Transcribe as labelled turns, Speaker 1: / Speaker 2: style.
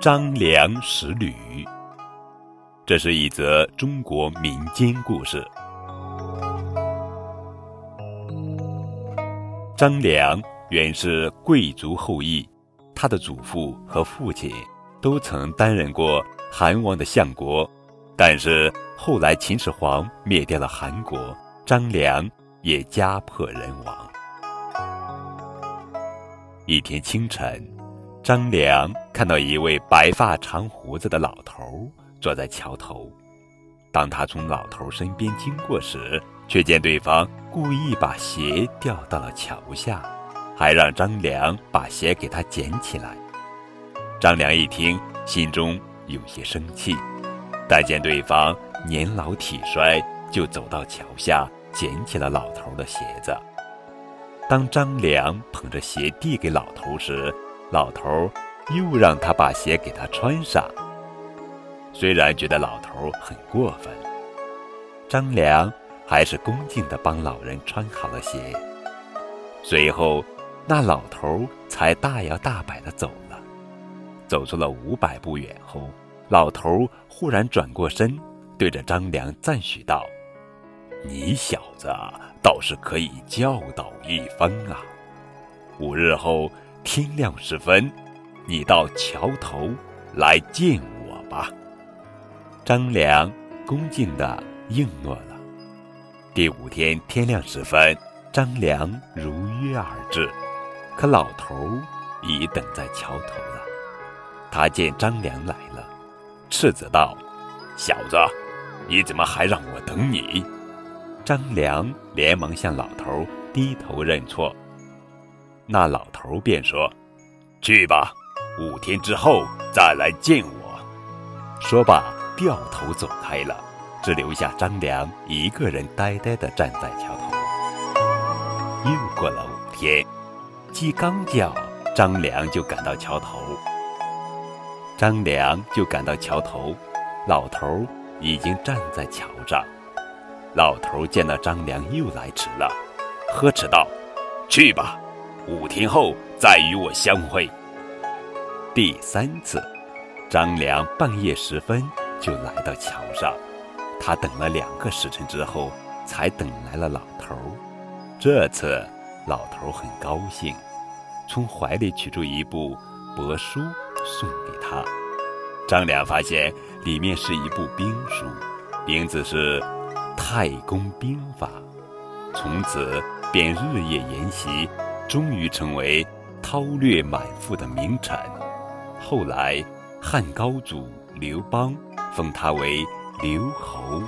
Speaker 1: 张良识吕，这是一则中国民间故事。张良原是贵族后裔，他的祖父和父亲都曾担任过韩王的相国，但是后来秦始皇灭掉了韩国，张良也家破人亡。一天清晨。张良看到一位白发长胡子的老头坐在桥头，当他从老头身边经过时，却见对方故意把鞋掉到了桥下，还让张良把鞋给他捡起来。张良一听，心中有些生气，但见对方年老体衰，就走到桥下捡起了老头的鞋子。当张良捧着鞋递给老头时，老头又让他把鞋给他穿上。虽然觉得老头很过分，张良还是恭敬地帮老人穿好了鞋。随后，那老头才大摇大摆地走了。走出了五百步远后，老头忽然转过身，对着张良赞许道：“你小子倒是可以教导一番啊！五日后。”天亮时分，你到桥头来见我吧。张良恭敬地应诺了。第五天天亮时分，张良如约而至，可老头已等在桥头了。他见张良来了，斥责道：“小子，你怎么还让我等你？”张良连忙向老头低头认错。那老头便说：“去吧，五天之后再来见我。”说罢，掉头走开了，只留下张良一个人呆呆地站在桥头。又过了五天，鸡刚叫，张良就赶到桥头。张良就赶到桥头，老头已经站在桥上。老头见到张良又来迟了，呵斥道：“去吧。”五天后再与我相会。第三次，张良半夜时分就来到桥上，他等了两个时辰之后，才等来了老头。这次，老头很高兴，从怀里取出一部帛书送给他。张良发现里面是一部兵书，名字是《太公兵法》，从此便日夜研习。终于成为韬略满腹的名臣。后来，汉高祖刘邦封他为刘侯。